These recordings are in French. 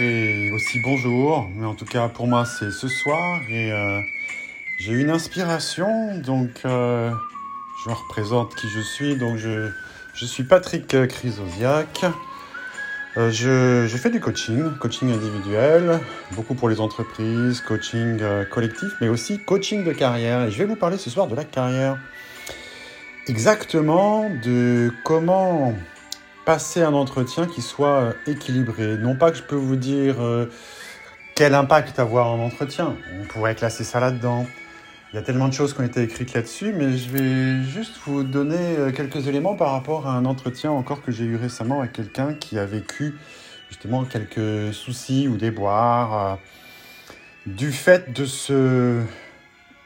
Et aussi bonjour, mais en tout cas pour moi c'est ce soir et euh, j'ai une inspiration, donc euh, je me représente qui je suis, donc je, je suis Patrick Chrysosiac. Euh, je, je, fais du coaching, coaching individuel, beaucoup pour les entreprises, coaching euh, collectif, mais aussi coaching de carrière. Et je vais vous parler ce soir de la carrière. Exactement de comment passer un entretien qui soit euh, équilibré. Non pas que je peux vous dire euh, quel impact avoir un entretien. On pourrait classer ça là-dedans. Il y a tellement de choses qui ont été écrites là-dessus, mais je vais juste vous donner euh, quelques éléments par rapport à un entretien encore que j'ai eu récemment avec quelqu'un qui a vécu justement quelques soucis ou déboires du fait de ce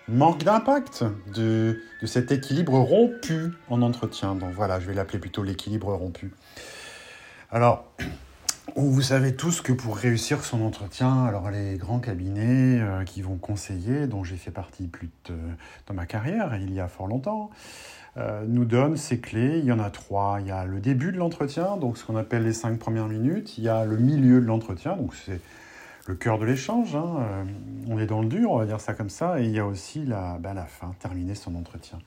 manque d'impact, de, cet équilibre rompu en entretien. Donc voilà, je vais l'appeler plutôt l'équilibre rompu. Alors, vous savez tous que pour réussir son entretien, alors les grands cabinets euh, qui vont conseiller, dont j'ai fait partie plus de, dans ma carrière, il y a fort longtemps, euh, nous donnent ces clés. Il y en a trois. Il y a le début de l'entretien, donc ce qu'on appelle les cinq premières minutes. Il y a le milieu de l'entretien, donc c'est le cœur de l'échange. Hein. Euh, on est dans le dur, on va dire ça comme ça. Et il y a aussi la, bah, la fin, terminer son entretien.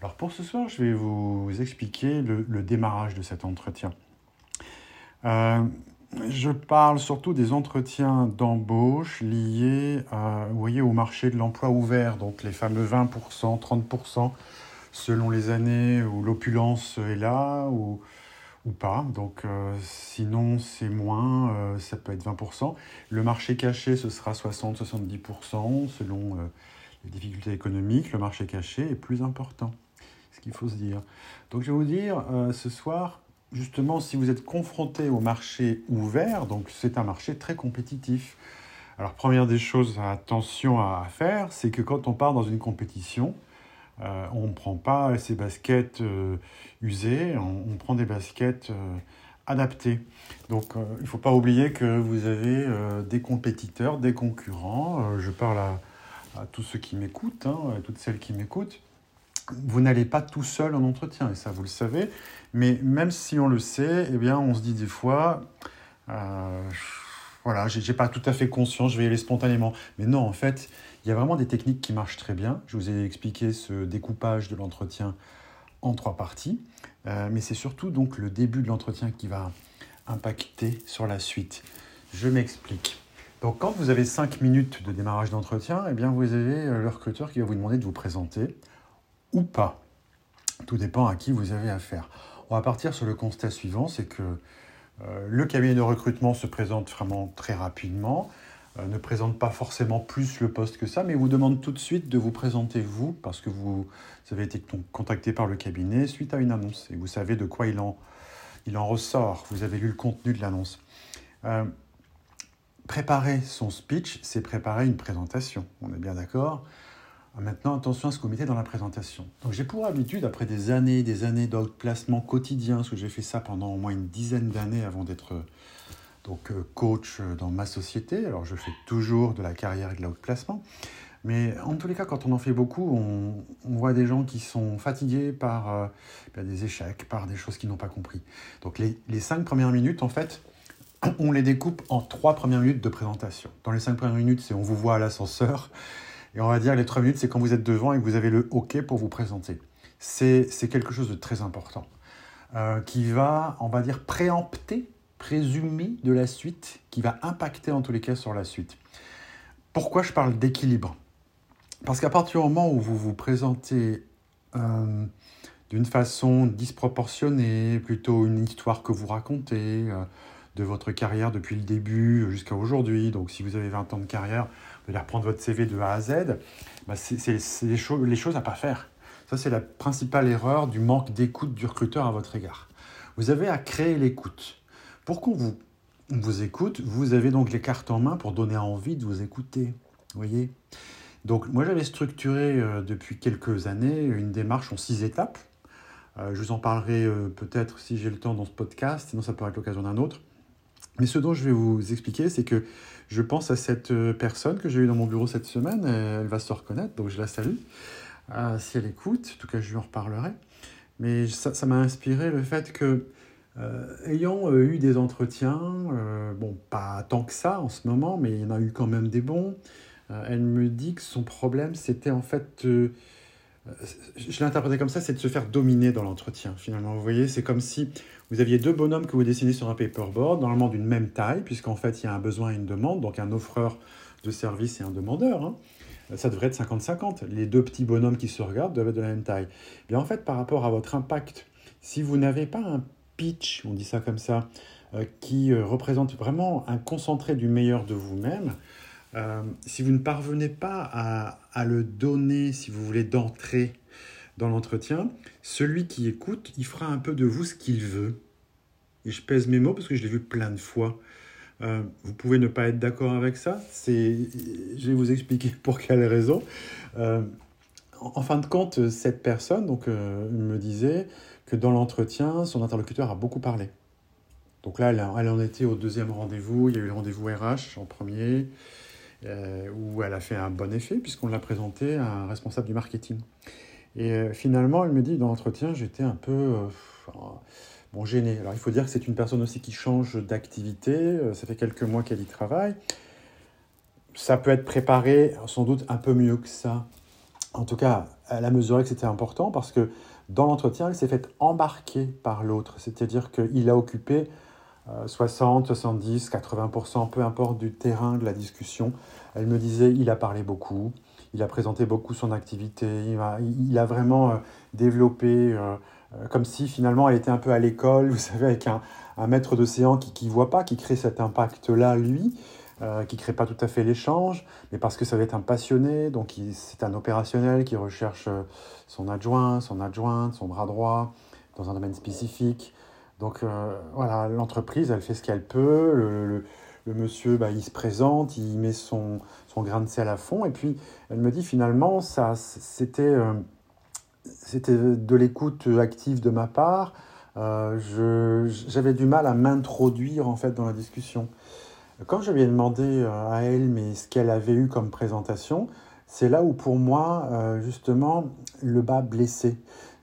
Alors pour ce soir, je vais vous expliquer le, démarrage de cet entretien. Euh, je parle surtout des entretiens d'embauche liés voyez, au marché de l'emploi ouvert, donc les fameux 20%, 30% selon les années où l'opulence est là, ou pas. Donc euh, sinon c'est moins, euh, ça peut être 20%. Le marché caché ce sera 60-70% selon euh, les difficultés économiques. Le marché caché est plus important, ce qu'il faut se dire. Donc je vais vous dire ce soir, justement si vous êtes confronté au marché ouvert, donc c'est un marché très compétitif. Alors première des choses, attention à faire, c'est que quand on part dans une compétition, euh, on ne prend pas ces baskets euh, usées, on, prend des baskets euh, adaptées. Donc euh, il ne faut pas oublier que vous avez des compétiteurs, des concurrents. Je parle à, à, tous ceux qui m'écoutent, hein, à toutes celles qui m'écoutent. Vous n'allez pas tout seul en entretien, et ça vous le savez. Mais même si on le sait, eh bien, on se dit des fois, voilà, j'ai pas tout à fait conscience, je vais y aller spontanément. Mais non, en fait, il y a vraiment des techniques qui marchent très bien. Je vous ai expliqué ce découpage de l'entretien en trois parties. Euh, mais c'est surtout donc le début de l'entretien qui va impacter sur la suite. Je m'explique. Donc quand vous avez cinq minutes de démarrage d'entretien, eh bien vous avez le recruteur qui va vous demander de vous présenter ou pas. Tout dépend à qui vous avez affaire. On va partir sur le constat suivant, c'est que euh, le cabinet de recrutement se présente vraiment très rapidement euh, ne présente pas forcément plus le poste que ça, mais vous demande tout de suite de vous présenter vous, parce que vous, avez été contacté par le cabinet suite à une annonce, et vous savez de quoi il en, il en ressort, vous avez lu le contenu de l'annonce. Euh, préparer son speech, c'est préparer une présentation, on est bien d'accord Maintenant, attention à ce vous mettez dans la présentation. Donc, j'ai pour habitude, après des années des années d'outplacement quotidien, parce que j'ai fait ça pendant au moins une dizaine d'années avant d'être donc euh, coach dans ma société. Alors je fais toujours de la carrière et de l'outplacement. Mais en tous les cas, quand on en fait beaucoup, on, on voit des gens qui sont fatigués par euh, des échecs, par des choses qu'ils n'ont pas compris. Donc les, les, cinq premières minutes, en fait, on les découpe en trois premières minutes de présentation. Dans les cinq premières minutes, c'est on vous voit à l'ascenseur. Et on va dire les trois minutes, c'est quand vous êtes devant et que vous avez le OK pour vous présenter. C'est quelque chose de très important. Euh, qui va, on va dire, préempter présumé de la suite qui va impacter en tous les cas sur la suite. Pourquoi je parle d'équilibre? Parce qu'à partir du moment où vous vous présentez euh, d'une façon disproportionnée, plutôt une histoire que vous racontez euh, de votre carrière depuis le début jusqu'à aujourd'hui, donc si vous avez 20 ans de carrière, vous allez reprendre votre CV de A à Z, bah c'est les, cho les choses à pas faire. Ça, c'est la principale erreur du manque d'écoute du recruteur à votre égard. Vous avez à créer l'écoute. Pour qu'on vous, vous écoute, vous avez donc les cartes en main pour donner envie de vous écouter. Vous voyez Donc, moi, j'avais structuré euh, depuis quelques années une démarche en six étapes. Euh, je vous en parlerai euh, peut-être si j'ai le temps dans ce podcast, sinon ça pourrait être l'occasion d'un autre. Mais ce dont je vais vous expliquer, c'est que je pense à cette euh, personne que j'ai eue dans mon bureau cette semaine. Elle va se reconnaître, donc je la salue. Euh, si elle écoute, en tout cas, je lui en reparlerai. Mais ça m'a inspiré le fait que ayant eu des entretiens, bon, pas tant que ça en ce moment, mais il y en a eu quand même des bons, elle me dit que son problème, c'était en fait je l'ai interprété comme ça, c'est de se faire dominer dans l'entretien, finalement. Vous voyez, c'est comme si vous aviez deux bonhommes que vous dessinez sur un paperboard, normalement d'une même taille, puisqu'en fait, il y a un besoin et une demande, donc un offreur de service et un demandeur. Hein. Ça devrait être 50-50. Les deux petits bonhommes qui se regardent doivent être de la même taille. Bien, en fait, par rapport à votre impact, si vous n'avez pas un pitch, on dit ça comme ça, euh, qui euh, représente vraiment un concentré du meilleur de vous-même, euh, si vous ne parvenez pas à, le donner, si vous voulez, d'entrer dans l'entretien, celui qui écoute, il fera un peu de vous ce qu'il veut. Et je pèse mes mots parce que je l'ai vu plein de fois. Euh, vous pouvez ne pas être d'accord avec ça. C'est, je vais vous expliquer pour quelle raison. Euh, en, fin de compte, cette personne donc, me disait que dans l'entretien, son interlocuteur a beaucoup parlé. Donc là, elle en était au deuxième rendez-vous. Il y a eu le rendez-vous RH en premier. Euh, où elle a fait un bon effet puisqu'on l'a présenté à un responsable du marketing. Et euh, finalement, elle me dit dans l'entretien, j'étais un peu euh, gêné. Alors il faut dire que c'est une personne aussi qui change d'activité, ça fait quelques mois qu'elle y travaille. Ça peut être préparé sans doute un peu mieux que ça. En tout cas, elle a mesuré que c'était important parce que dans l'entretien, elle s'est fait embarquer par l'autre. C'est-à-dire qu'il a occupé 60, 70, 80%, peu importe du terrain de la discussion. Elle me disait, il a parlé beaucoup, il a présenté beaucoup son activité, il a, vraiment euh, développé, euh, euh, comme si finalement elle était un peu à l'école, vous savez, avec un, maître d'océan qui ne voit pas, qui crée cet impact-là, lui, qui ne crée pas tout à fait l'échange, mais parce que ça va être un passionné, donc c'est un opérationnel qui recherche son adjoint, son adjointe, son bras droit dans un domaine spécifique. Donc euh, voilà, l'entreprise, elle fait ce qu'elle peut. Le, monsieur, bah, il se présente, il met son, son, grain de sel à fond. Et puis, elle me dit finalement, ça, c'était, euh, c'était de l'écoute active de ma part. Euh, j'avais du mal à m'introduire en fait dans la discussion. Quand je lui ai demandé à elle mais ce qu'elle avait eu comme présentation, c'est là où pour moi justement le bas blessé.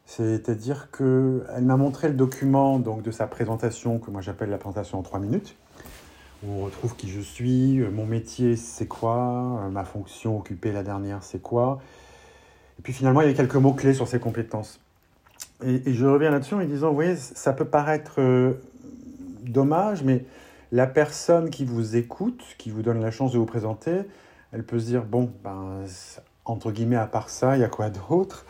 C'est-à-dire qu'elle m'a montré le document donc, de sa présentation, que moi j'appelle la présentation en trois minutes, où on retrouve qui je suis, euh, mon métier c'est quoi, euh, ma fonction occupée la dernière c'est quoi. Et puis finalement, il y a quelques mots-clés sur ses compétences. Et, je reviens là-dessus en disant, vous voyez, ça peut paraître euh, dommage, mais la personne qui vous écoute, qui vous donne la chance de vous présenter, elle peut se dire, bon, ben, entre guillemets, à part ça, il y a quoi d'autre?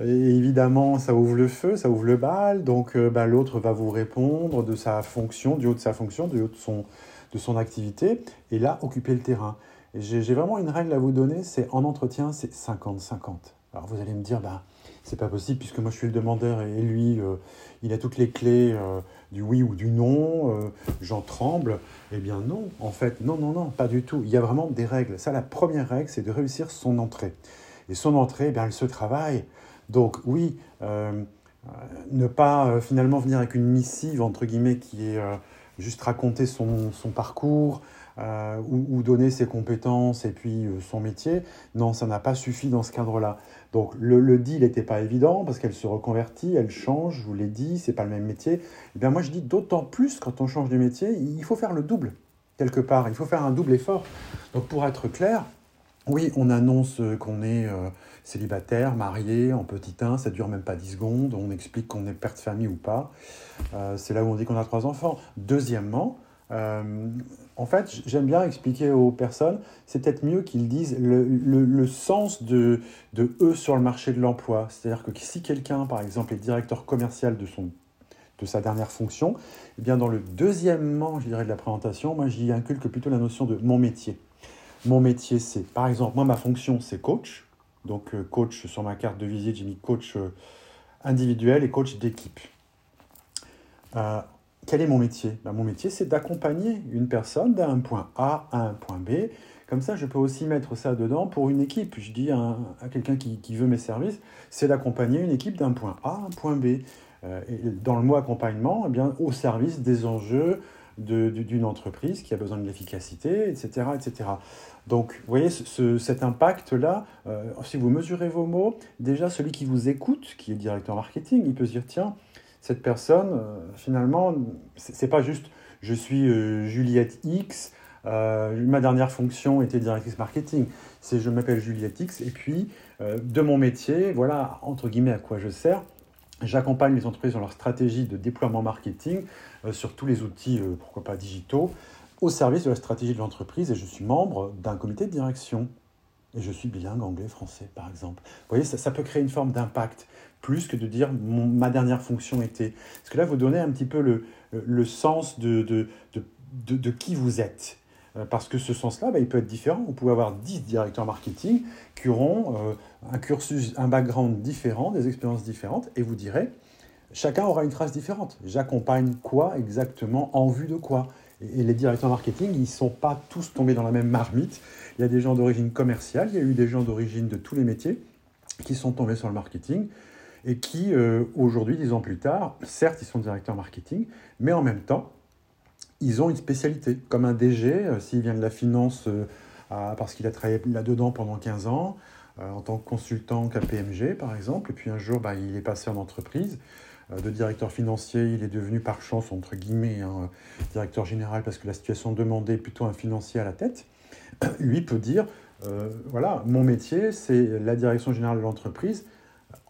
Et évidemment, ça ouvre le feu, ça ouvre le bal, donc euh, bah, l'autre va vous répondre de sa fonction, du haut de sa fonction, du haut de son, de son activité, et là, occuper le terrain. J'ai vraiment une règle à vous donner, c'est en entretien, c'est 50-50. Alors vous allez me dire, bah, c'est pas possible puisque moi je suis le demandeur et lui, euh, il a toutes les clés euh, du oui ou du non, j'en tremble. Eh bien non, en fait, non, non, non, pas du tout. Il y a vraiment des règles. Ça, la première règle, c'est de réussir son entrée. Et son entrée, eh bien, elle se travaille. Donc oui, euh, euh, ne pas euh, finalement venir avec une missive, entre guillemets, qui est juste raconter son, parcours ou, donner ses compétences et puis son métier. Non, ça n'a pas suffi dans ce cadre-là. Donc le, le deal n'était pas évident parce qu'elle se reconvertit, elle change, je vous l'ai dit, c'est pas le même métier. Eh bien moi je dis d'autant plus quand on change de métier, il faut faire le double quelque part, il faut faire un double effort. Donc pour être clair, oui, on annonce qu'on est célibataire, marié, en petit 1, ça dure même pas 10 secondes, on explique qu'on est père de famille ou pas. Euh, c'est là où on dit qu'on a trois enfants. Deuxièmement, euh, en fait, j'aime bien expliquer aux personnes, c'est peut-être mieux qu'ils disent le, sens de, de, eux sur le marché de l'emploi. C'est-à-dire que si quelqu'un, par exemple, est directeur commercial de, son, de sa dernière fonction, eh bien dans le deuxièmement, je dirais, de la présentation, moi j'y inculque plutôt la notion de mon métier. Mon métier, c'est, par exemple, moi, ma fonction, c'est coach. Donc, euh, coach sur ma carte de visite, j'ai mis coach euh, individuel et coach d'équipe. Euh, quel est mon métier? Ben, Mon métier, c'est d'accompagner une personne d'un point A à un point B. Comme ça, je peux aussi mettre ça dedans pour une équipe. Je dis à, quelqu'un qui, veut mes services, c'est d'accompagner une équipe d'un point A à un point B. dans le mot accompagnement, eh bien, au service des enjeux d'une entreprise qui a besoin de l'efficacité, etc., etc. Donc, vous voyez, cet impact-là, euh, si vous mesurez vos mots, déjà celui qui vous écoute, qui est directeur marketing, il peut se dire, tiens, cette personne, finalement, c'est pas juste je suis Juliette X, ma dernière fonction était directrice marketing. C'est je m'appelle Juliette X et puis de mon métier, voilà entre guillemets à quoi je sers. J'accompagne les entreprises dans leur stratégie de déploiement marketing sur tous les outils, pourquoi pas digitaux, au service de la stratégie de l'entreprise et je suis membre d'un comité de direction. Et je suis bilingue anglais-français, par exemple. Vous voyez, ça, peut créer une forme d'impact, plus que de dire ma dernière fonction était. Parce que là, vous donnez un petit peu le, le sens de, de, de, de, qui vous êtes. Euh, parce que ce sens-là, bah, il peut être différent. Vous pouvez avoir 10 directeurs marketing qui auront euh, un cursus, un background différent, des expériences différentes, et vous direz, chacun aura une trace différente. J'accompagne quoi exactement, en vue de quoi? Et les directeurs marketing, ils ne sont pas tous tombés dans la même marmite. Il y a des gens d'origine commerciale, il y a eu des gens d'origine de tous les métiers qui sont tombés sur le marketing et qui, euh, aujourd'hui, dix ans plus tard, certes, ils sont directeurs marketing, mais en même temps, ils ont une spécialité. Comme un DG, euh, s'il vient de la finance euh, parce qu'il a travaillé là-dedans pendant 15 ans, en tant que consultant KPMG, par exemple, et puis un jour, bah, il est passé en entreprise. Euh, de directeur financier, il est devenu par chance, entre guillemets, hein, directeur général parce que la situation demandait plutôt un financier à la tête, lui peut dire, euh, voilà, mon métier, c'est la direction générale de l'entreprise,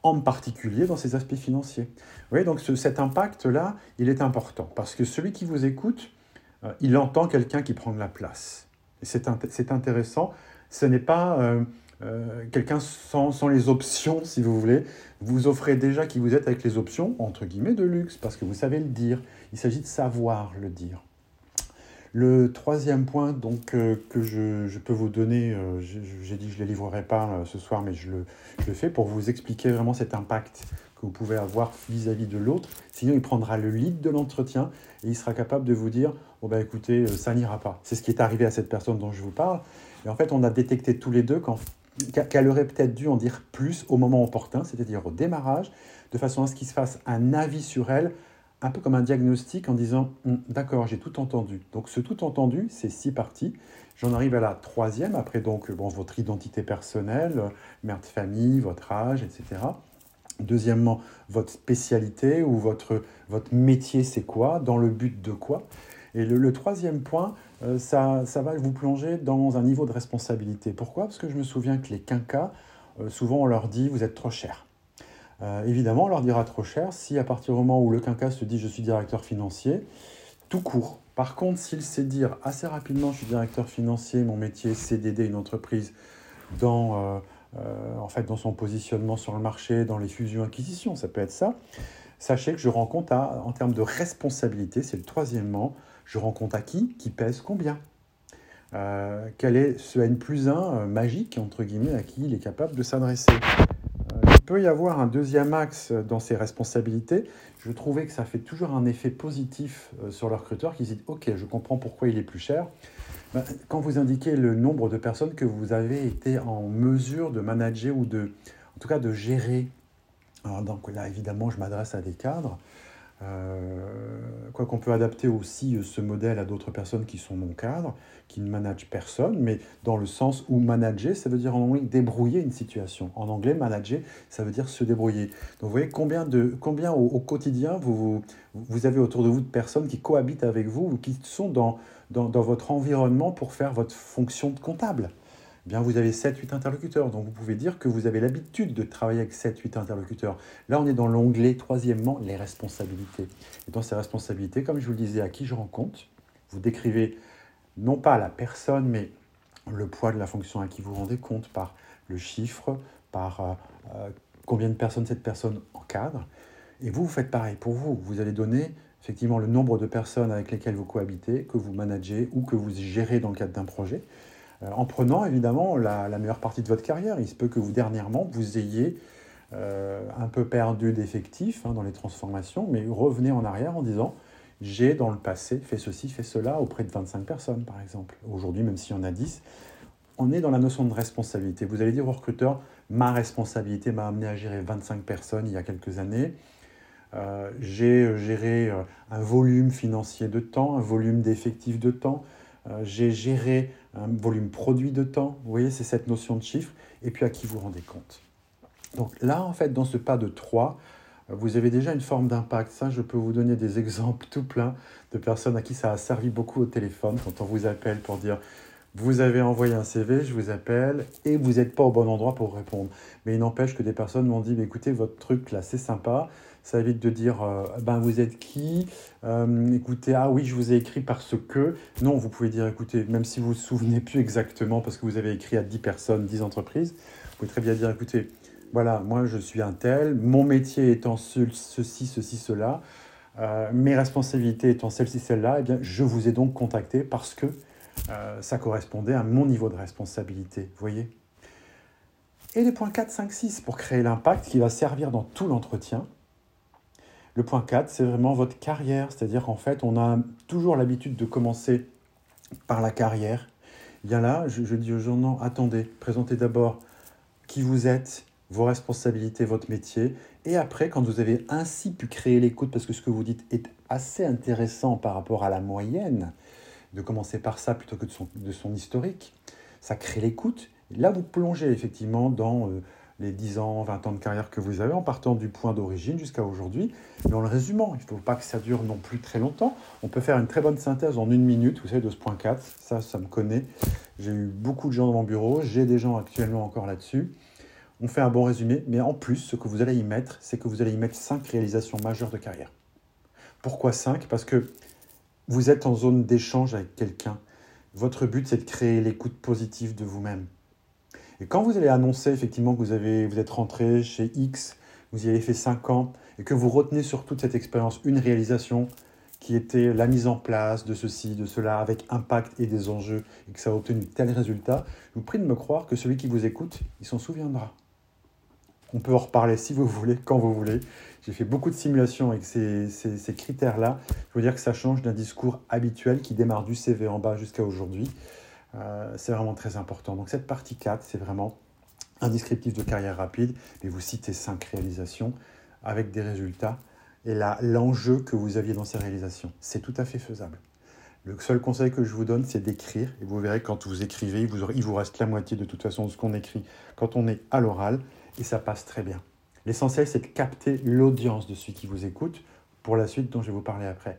en particulier dans ses aspects financiers. Vous voyez, donc cet impact-là, il est important parce que celui qui vous écoute, euh, il entend quelqu'un qui prend de la place. C'est intéressant. Ce n'est pas euh, quelqu'un sans, sans, les options, si vous voulez, vous offrez déjà qui vous êtes avec les options, entre guillemets, de luxe, parce que vous savez le dire. Il s'agit de savoir le dire. Le troisième point donc, euh, que je, je, peux vous donner, euh, j'ai dit que je ne les livrerai pas ce soir, mais je le, je le, fais pour vous expliquer vraiment cet impact vous pouvez avoir vis-à-vis de l'autre. Sinon, il prendra le lead de l'entretien et il sera capable de vous dire oh ben, écoutez, ça n'ira pas. C'est ce qui est arrivé à cette personne dont je vous parle. Et en fait, on a détecté tous les deux qu'elle aurait peut-être dû en dire plus au moment opportun, c'est-à-dire au démarrage, de façon à ce qu'il se fasse un avis sur elle, un peu comme un diagnostic en disant hum, D'accord, j'ai tout entendu. Donc ce tout entendu, c'est six parties. J'en arrive à la troisième, après donc bon, votre identité personnelle, mère de famille, votre âge, etc. Deuxièmement, votre spécialité ou votre, votre métier, c'est quoi? Dans le but de quoi? Et le troisième point, euh, ça, ça, va vous plonger dans un niveau de responsabilité. Pourquoi? Parce que je me souviens que les quinquas, euh, souvent on leur dit vous êtes trop cher. Euh, évidemment, on leur dira trop cher si à partir du moment où le quinca se dit je suis directeur financier, tout court. Par contre, s'il sait dire assez rapidement je suis directeur financier, mon métier c'est d'aider une entreprise dans, en fait, dans son positionnement sur le marché, dans les fusions-acquisitions, ça peut être ça, sachez que je rends compte en termes de responsabilité, c'est le troisièmement, je rends compte à qui? Qui pèse combien? Euh, Quel est ce N plus 1 euh, magique, entre guillemets, à qui il est capable de s'adresser? Euh, Il peut y avoir un deuxième axe dans ses responsabilités. Je trouvais que ça fait toujours un effet positif sur le recruteur qui dit Ok, je comprends pourquoi il est plus cher. Ben, quand vous indiquez le nombre de personnes que vous avez été en mesure de manager ou de, en tout cas de gérer, alors donc là évidemment je m'adresse à des cadres, euh, quoi qu'on peut adapter aussi euh, ce modèle à d'autres personnes qui sont non cadres, qui ne managent personne, mais dans le sens où manager, ça veut dire en anglais débrouiller une situation. En anglais, manager, ça veut dire se débrouiller. Donc vous voyez combien, de, combien au, quotidien vous, vous, avez autour de vous de personnes qui cohabitent avec vous ou qui sont dans, dans, votre environnement pour faire votre fonction de comptable. Eh bien vous avez 7-8 interlocuteurs. Donc vous pouvez dire que vous avez l'habitude de travailler avec 7-8 interlocuteurs. Là, on est dans l'onglet, troisièmement, les responsabilités. Et dans ces responsabilités, comme je vous le disais, à qui je rends compte, vous décrivez non pas la personne, mais le poids de la fonction à qui vous rendez compte par le chiffre, par euh, euh, combien de personnes cette personne encadre. Et vous, vous faites pareil pour vous. Vous allez donner effectivement le nombre de personnes avec lesquelles vous cohabitez, que vous managez ou que vous gérez dans le cadre d'un projet. Euh, en prenant évidemment la, meilleure partie de votre carrière. Il se peut que vous dernièrement, vous ayez euh, un peu perdu d'effectifs hein, dans les transformations, mais revenez en arrière en disant, j'ai dans le passé fait ceci, fait cela auprès de 25 personnes par exemple. Aujourd'hui, même s'il y en a 10, on est dans la notion de responsabilité. Vous allez dire au recruteur, ma responsabilité m'a amené à gérer 25 personnes il y a quelques années. Euh, j'ai géré un volume financier de temps, un volume d'effectifs de temps. j'ai géré un volume produit de temps. Vous voyez, c'est cette notion de chiffre. Et puis à qui vous rendez compte? Donc là, en fait, dans ce pas de 3, vous avez déjà une forme d'impact. Ça, je peux vous donner des exemples tout plein de personnes à qui ça a servi beaucoup au téléphone quand on vous appelle pour dire vous avez envoyé un CV, je vous appelle, et vous n'êtes pas au bon endroit pour répondre. Mais il n'empêche que des personnes m'ont dit, écoutez, votre truc là, c'est sympa, ça évite de dire, euh, ben vous êtes qui? Euh, Écoutez, ah oui, je vous ai écrit parce que... Non, vous pouvez dire, écoutez, même si vous ne vous souvenez plus exactement, parce que vous avez écrit à 10 personnes, 10 entreprises, vous pouvez très bien dire, écoutez, voilà, moi je suis un tel, mon métier étant ceci, ceci, cela, euh, mes responsabilités étant celles-ci, celles-là, eh bien, je vous ai donc contacté parce que ça correspondait à mon niveau de responsabilité, voyez? Et les points 4, 5, 6, pour créer l'impact qui va servir dans tout l'entretien. Le point 4, c'est vraiment votre carrière, c'est-à-dire qu'en fait, on a toujours l'habitude de commencer par la carrière. Bien là, je, dis aux gens, non, attendez, présentez d'abord qui vous êtes, vos responsabilités, votre métier. Et après, quand vous avez ainsi pu créer l'écoute, parce que ce que vous dites est assez intéressant par rapport à la moyenne, de commencer par ça plutôt que de son, de son historique. Ça crée l'écoute. Là, vous plongez effectivement dans euh, les 10 ans, 20 ans de carrière que vous avez en partant du point d'origine jusqu'à aujourd'hui. Mais en le résumant, il ne faut pas que ça dure non plus très longtemps. On peut faire une très bonne synthèse en une minute, vous savez, de ce point 4. Ça, ça me connaît. J'ai eu beaucoup de gens dans mon bureau. J'ai des gens actuellement encore là-dessus. On fait un bon résumé, mais en plus, ce que vous allez y mettre, c'est que vous allez y mettre 5 réalisations majeures de carrière. Pourquoi 5 Parce que vous êtes en zone d'échange avec quelqu'un. Votre but, c'est de créer l'écoute positive de vous-même. Et quand vous allez annoncer effectivement que vous, avez, vous êtes rentré chez X, vous y avez fait 5 ans, et que vous retenez sur toute cette expérience une réalisation qui était la mise en place de ceci, de cela, avec impact et des enjeux, et que ça a obtenu tel résultat, je vous prie de me croire que celui qui vous écoute, il s'en souviendra. On peut en reparler si vous voulez, quand vous voulez. J'ai fait beaucoup de simulations avec ces, critères-là. Je veux dire que ça change d'un discours habituel qui démarre du CV en bas jusqu'à aujourd'hui. Euh, c'est vraiment très important. Donc cette partie 4, c'est vraiment un descriptif de carrière rapide, mais vous citez 5 réalisations avec des résultats et l'enjeu que vous aviez dans ces réalisations. C'est tout à fait faisable. Le seul conseil que je vous donne, c'est d'écrire. Et vous verrez, quand vous écrivez, il vous, il vous reste la moitié de toute façon de ce qu'on écrit quand on est à l'oral, et ça passe très bien. L'essentiel, c'est de capter l'audience de celui qui vous écoute pour la suite dont je vais vous parler après.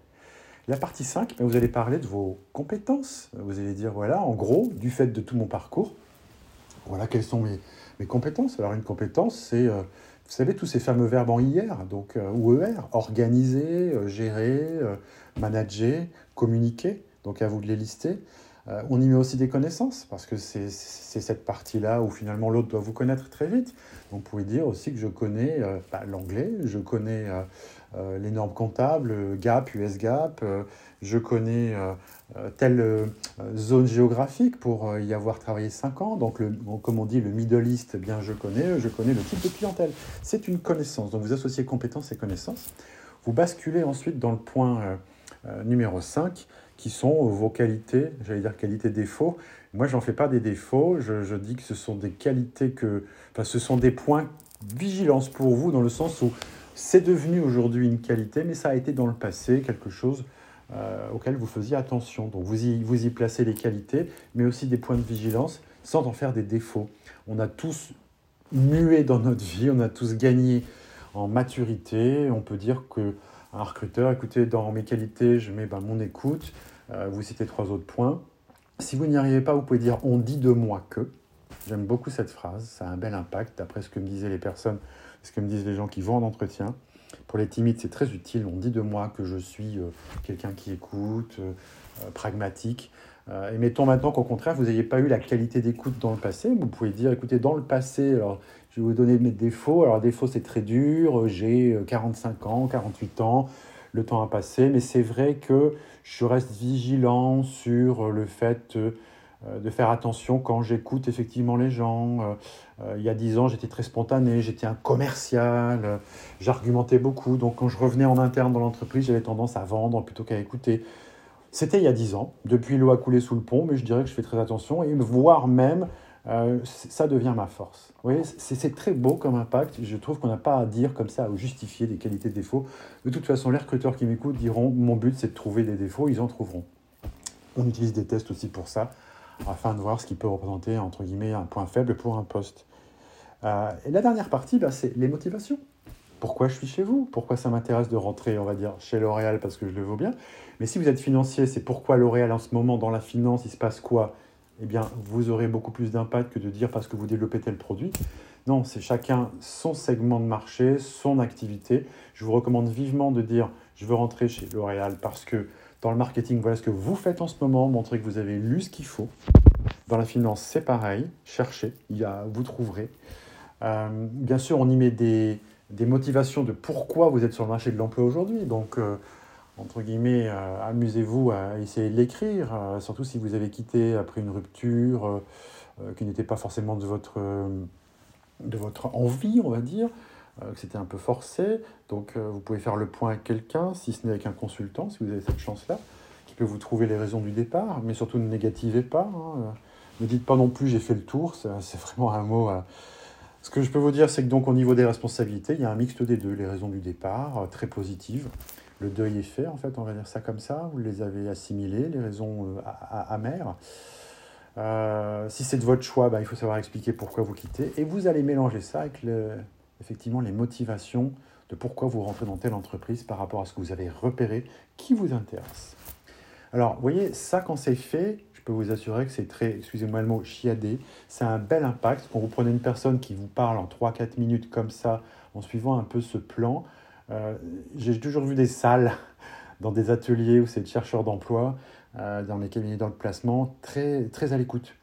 La partie 5, ben, vous allez parler de vos compétences. Vous allez dire, voilà, en gros, du fait de tout mon parcours, voilà quelles sont mes, mes compétences. Alors une compétence, c'est, euh, vous savez, tous ces fameux verbes en IR, donc, euh, ou ER, organiser, euh, gérer, manager, communiquer. Donc à vous de les lister. Euh, on y met aussi des connaissances, parce que c'est cette partie-là où finalement l'autre doit vous connaître très vite. vous pouvez dire aussi que je connais euh, bah, l'anglais, je connais euh, les normes comptables, GAP, US GAP, je connais telle zone géographique pour y avoir travaillé 5 ans. Donc, comme on dit, le Middle East, eh bien je connais, je connais le type de clientèle. C'est une connaissance. Donc vous associez compétences et connaissances. Vous basculez ensuite dans le point numéro 5 qui sont vos qualités, j'allais dire qualités-défauts. Moi, j'en fais pas des défauts, je, dis que ce sont des qualités que. Enfin, ce sont des points vigilance pour vous, dans le sens où c'est devenu aujourd'hui une qualité, mais ça a été dans le passé quelque chose euh, auquel vous faisiez attention. Donc, vous y, vous y placez les qualités, mais aussi des points de vigilance, sans en faire des défauts. On a tous mué dans notre vie, on a tous gagné en maturité. On peut dire que un recruteur, écoutez, dans mes qualités, je mets ben, mon écoute, euh, vous citez trois autres points. Si vous n'y arrivez pas, vous pouvez dire on dit de moi que. J'aime beaucoup cette phrase, ça a un bel impact, d'après ce que me disaient les personnes, ce que me disent les gens qui vont en entretien. Pour les timides, c'est très utile. On dit de moi que je suis euh, quelqu'un qui écoute, euh, pragmatique. et mettons maintenant qu'au contraire, vous n'ayez pas eu la qualité d'écoute dans le passé. Vous pouvez dire, écoutez, dans le passé, alors je vais vous donner mes défauts. Alors, défauts, c'est très dur. J'ai 45 ans, 48 ans. Le temps a passé. Mais c'est vrai que je reste vigilant sur le fait euh, de faire attention quand j'écoute effectivement les gens. Euh, euh, il y a 10 ans, j'étais très spontané. J'étais un commercial. J'argumentais beaucoup. Donc, quand je revenais en interne dans l'entreprise, j'avais tendance à vendre plutôt qu'à écouter. C'était il y a 10 ans. Depuis, l'eau a coulé sous le pont. Mais je dirais que je fais très attention. Et voire même euh, ça devient ma force. Vous voyez, c'est très beau comme impact. Je trouve qu'on n'a pas à dire comme ça, à justifier des qualités de défauts. De toute façon, les recruteurs qui m'écoutent diront mon but, c'est de trouver des défauts, ils en trouveront. On utilise des tests aussi pour ça, afin de voir ce qui peut représenter, entre guillemets, un point faible pour un poste. Euh, et la dernière partie, bah, c'est les motivations. pourquoi je suis chez vous, pourquoi ça m'intéresse de rentrer, on va dire, chez L'Oréal parce que je le vaux bien? Mais si vous êtes financier, c'est pourquoi L'Oréal en ce moment dans la finance, il se passe quoi? Eh bien, vous aurez beaucoup plus d'impact que de dire parce que vous développez tel produit. Non, c'est chacun son segment de marché, son activité. Je vous recommande vivement de dire je veux rentrer chez L'Oréal parce que dans le marketing, voilà ce que vous faites en ce moment, montrez que vous avez lu ce qu'il faut. Dans la finance, c'est pareil, cherchez, il y a, vous trouverez. Euh, bien sûr, on y met des, motivations de pourquoi vous êtes sur le marché de l'emploi aujourd'hui. Donc, euh, entre guillemets, euh, amusez-vous à essayer de l'écrire, surtout si vous avez quitté après une rupture qui n'était pas forcément de votre, de votre envie, on va dire, que c'était un peu forcé. Donc, vous pouvez faire le point avec quelqu'un, si ce n'est avec un consultant, si vous avez cette chance-là, qui peut vous trouver les raisons du départ, mais surtout ne négativez pas. Hein. Ne dites pas non plus j'ai fait le tour, c'est vraiment un mot. Ce que je peux vous dire, c'est que donc au niveau des responsabilités, il y a un mixte des deux. Les raisons du départ, euh, très positives. Le deuil est fait, en fait, on va dire ça comme ça. Vous les avez assimilées, les raisons euh, amères. Euh, si c'est de votre choix, bah, il faut savoir expliquer pourquoi vous quittez. Et vous allez mélanger ça avec effectivement les motivations de pourquoi vous rentrez dans telle entreprise par rapport à ce que vous avez repéré qui vous intéresse. Alors, vous voyez, ça, quand c'est fait, peux vous assurer que c'est très, excusez-moi le mot, chiadé. C'est un bel impact. Quand vous prenez une personne qui vous parle en 3-4 minutes comme ça, en suivant un peu ce plan, j'ai toujours vu des salles dans des ateliers où c'est des chercheurs d'emploi, euh, dans les cabinets dans le placement, très, très à l'écoute.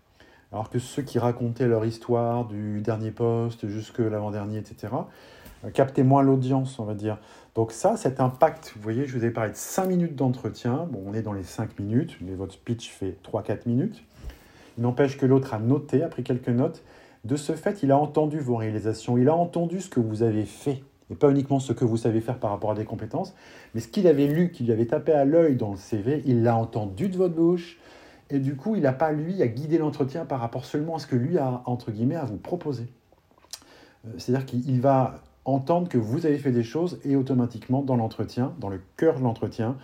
Alors que ceux qui racontaient leur histoire du dernier poste jusque l'avant-dernier, etc., euh, captaient moins l'audience, on va dire. Donc ça, cet impact, vous voyez, je vous ai parlé de 5 minutes d'entretien. Bon, on est dans les 5 minutes, mais votre speech fait 3-4 minutes. Il n'empêche que l'autre a noté, a pris quelques notes. De ce fait, il a entendu vos réalisations, il a entendu ce que vous avez fait, pas uniquement ce que vous savez faire par rapport à des compétences, mais ce qu'il avait lu, qu'il lui avait tapé à l'œil dans le CV, il l'a entendu de votre bouche, et du coup, il n'a pas, lui, à guider l'entretien par rapport seulement à ce que lui a, entre guillemets, à vous proposer. Euh, c'est-à-dire qu'il va entendre que vous avez fait des choses et automatiquement dans l'entretien, dans le cœur de l'entretien,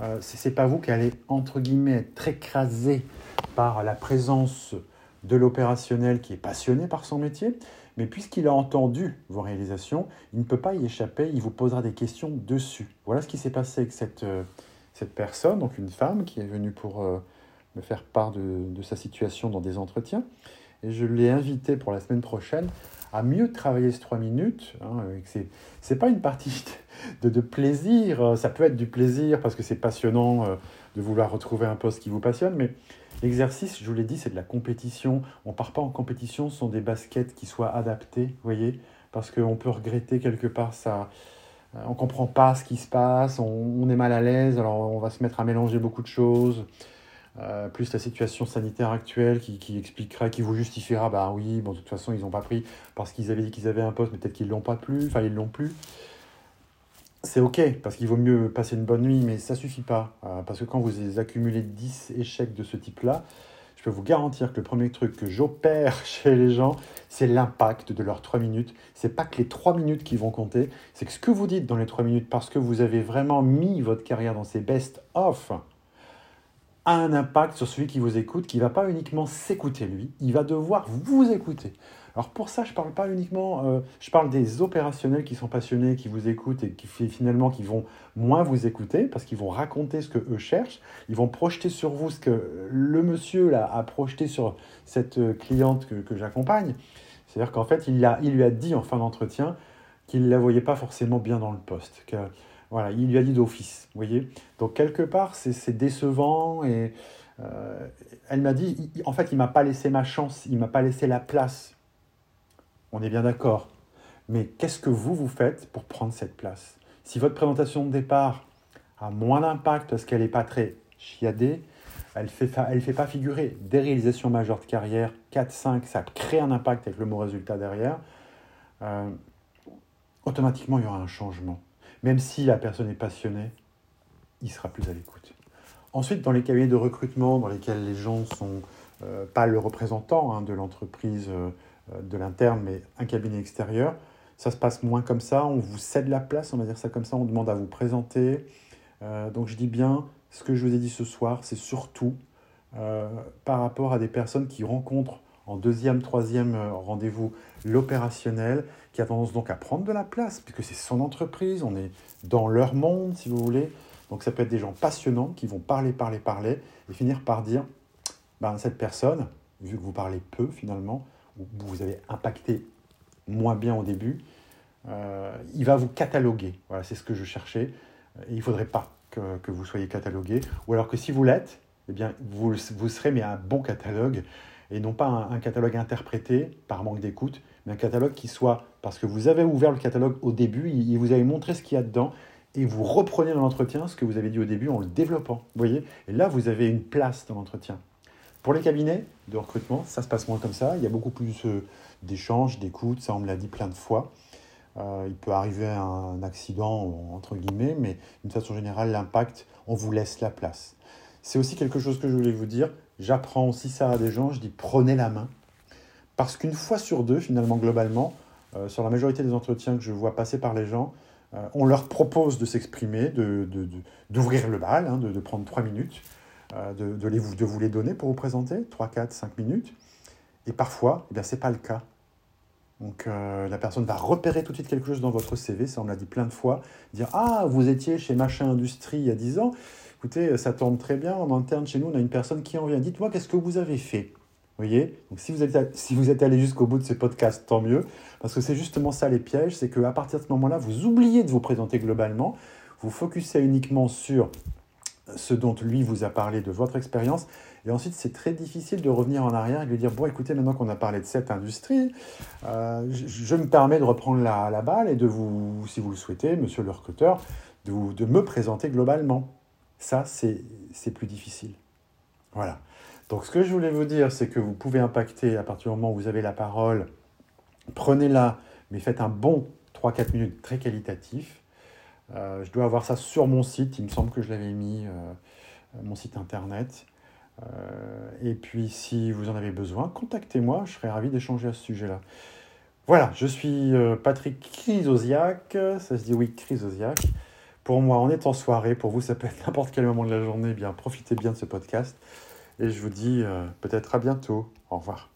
euh, ce n'est pas vous qui allez entre guillemets être écrasé par la présence de l'opérationnel qui est passionné par son métier, mais puisqu'il a entendu vos réalisations, il ne peut pas y échapper, il vous posera des questions dessus. Voilà ce qui s'est passé avec cette, euh, cette personne, donc une femme qui est venue pour euh, me faire part de, de, sa situation dans des entretiens. Et je l'ai invitée pour la semaine prochaine à mieux travailler ces trois minutes. Hein, c'est pas une partie de, de, plaisir, ça peut être du plaisir parce que c'est passionnant euh, de vouloir retrouver un poste qui vous passionne, mais l'exercice, je vous l'ai dit, c'est de la compétition. On part pas en compétition sans des baskets qui soient adaptées, vous voyez, parce qu'on peut regretter quelque part ça. Euh, on comprend pas ce qui se passe, on, est mal à l'aise, alors on va se mettre à mélanger beaucoup de choses. Euh, plus la situation sanitaire actuelle qui, qui vous justifiera, bah oui, bon, de toute façon, ils n'ont pas pris parce qu'ils avaient dit qu'ils avaient un poste, mais peut-être qu'ils ne l'ont pas plus, enfin, ils l'ont plus. C'est ok, parce qu'il vaut mieux passer une bonne nuit, mais ça suffit pas. Euh, parce que quand vous accumulez 10 échecs de ce type-là, je peux vous garantir que le premier truc que j'opère chez les gens, c'est l'impact de leurs 3 minutes. C'est pas que les 3 minutes qui vont compter, c'est que ce que vous dites dans les 3 minutes, parce que vous avez vraiment mis votre carrière dans ces best-of, a un impact sur celui qui vous écoute, qui va pas uniquement s'écouter lui, il va devoir vous écouter. Alors pour ça, je ne parle pas uniquement, euh, je parle des opérationnels qui sont passionnés, qui vous écoutent et qui finalement qui vont moins vous écouter parce qu'ils vont raconter ce que eux cherchent, ils vont projeter sur vous ce que le monsieur là a projeté sur cette euh, cliente que, que j'accompagne. C'est-à-dire qu'en fait, il, a, il lui a dit en fin d'entretien qu'il ne la voyait pas forcément bien dans le poste, voilà, il lui a dit d'office, vous voyez. Donc quelque part, c'est décevant et euh, elle m'a dit, en fait, il m'a pas laissé ma chance, il m'a pas laissé la place. On est bien d'accord. Mais qu'est-ce que vous, vous faites pour prendre cette place? Si votre présentation de départ a moins d'impact parce qu'elle n'est pas très chiadée, elle ne fait, pas figurer des réalisations majeures de carrière, 4, 5, ça crée un impact avec le mot résultat derrière, euh, automatiquement, il y aura un changement. Même si la personne est passionnée, il sera plus à l'écoute. Ensuite, dans les cabinets de recrutement dans lesquels les gens ne sont euh, pas le représentant hein, de l'entreprise euh, de l'interne, mais un cabinet extérieur, ça se passe moins comme ça. On vous cède la place, on va dire ça comme ça. On demande à vous présenter. Euh, donc je dis bien, ce que je vous ai dit ce soir, c'est surtout par rapport à des personnes qui rencontrent En deuxième, troisième euh, rendez-vous, l'opérationnel, qui a tendance donc à prendre de la place, puisque c'est son entreprise, on est dans leur monde, si vous voulez. Donc ça peut être des gens passionnants qui vont parler, parler, parler, et finir par dire, ben, cette personne, vu que vous parlez peu finalement, vous avez impacté moins bien au début, euh, il va vous cataloguer. Voilà, c'est ce que je cherchais. Et il ne faudrait pas que, vous soyez catalogué. Ou alors que si vous l'êtes, eh bien, vous, vous serez mais un bon catalogue et non pas un, catalogue interprété par manque d'écoute, mais un catalogue qui soit, parce que vous avez ouvert le catalogue au début, il, vous avez montré ce qu'il y a dedans, et vous reprenez dans l'entretien ce que vous avez dit au début en le développant. Vous voyez Et là, vous avez une place dans l'entretien. Pour les cabinets de recrutement, ça se passe moins comme ça. Il y a beaucoup plus euh, d'échanges, d'écoute, ça on me l'a dit plein de fois. Euh, il peut arriver un accident, entre guillemets, mais d'une façon générale, l'impact, on vous laisse la place. C'est aussi quelque chose que je voulais vous dire. J'apprends aussi ça à des gens, je dis prenez la main. Parce qu'une fois sur deux, finalement, globalement, euh, sur la majorité des entretiens que je vois passer par les gens, on leur propose de s'exprimer, d'ouvrir de, le bal, hein, de, prendre trois minutes, de, les, de vous les donner pour vous présenter, 3, 4, 5 minutes. Et parfois, eh ce n'est pas le cas. Donc euh, la personne va repérer tout de suite quelque chose dans votre CV, ça on l'a dit plein de fois, dire Ah, vous étiez chez Machin Industrie il y a 10 ans, écoutez, ça tombe très bien, en interne chez nous, on a une personne qui en vient, dites-moi qu'est-ce que vous avez fait? Vous voyez? Donc si vous êtes, si vous êtes allé jusqu'au bout de ce podcast, tant mieux, parce que c'est justement ça les pièges, c'est qu'à partir de ce moment-là, vous oubliez de vous présenter globalement, vous focussez uniquement sur ce dont lui vous a parlé de votre expérience. Et ensuite, c'est très difficile de revenir en arrière et de lui dire, bon, écoutez, maintenant qu'on a parlé de cette industrie, euh, je, me permets de reprendre la, la, balle et de vous, si vous le souhaitez, monsieur le recruteur, de, de me présenter globalement. Ça, c'est plus difficile. Voilà. Donc, ce que je voulais vous dire, c'est que vous pouvez impacter à partir du moment où vous avez la parole. Prenez-la, mais faites un bon 3-4 minutes très qualitatif. Euh, je dois avoir ça sur mon site, il me semble que je l'avais mis, euh, mon site internet. Euh, et puis si vous en avez besoin, contactez-moi, je serais ravi d'échanger à ce sujet-là. Voilà, je suis Patrick Chrysosiac, ça se dit oui, Chrysosiac. Pour moi, on est en soirée, pour vous, ça peut être n'importe quel moment de la journée, eh bien profitez bien de ce podcast. Et je vous dis peut-être à bientôt. Au revoir.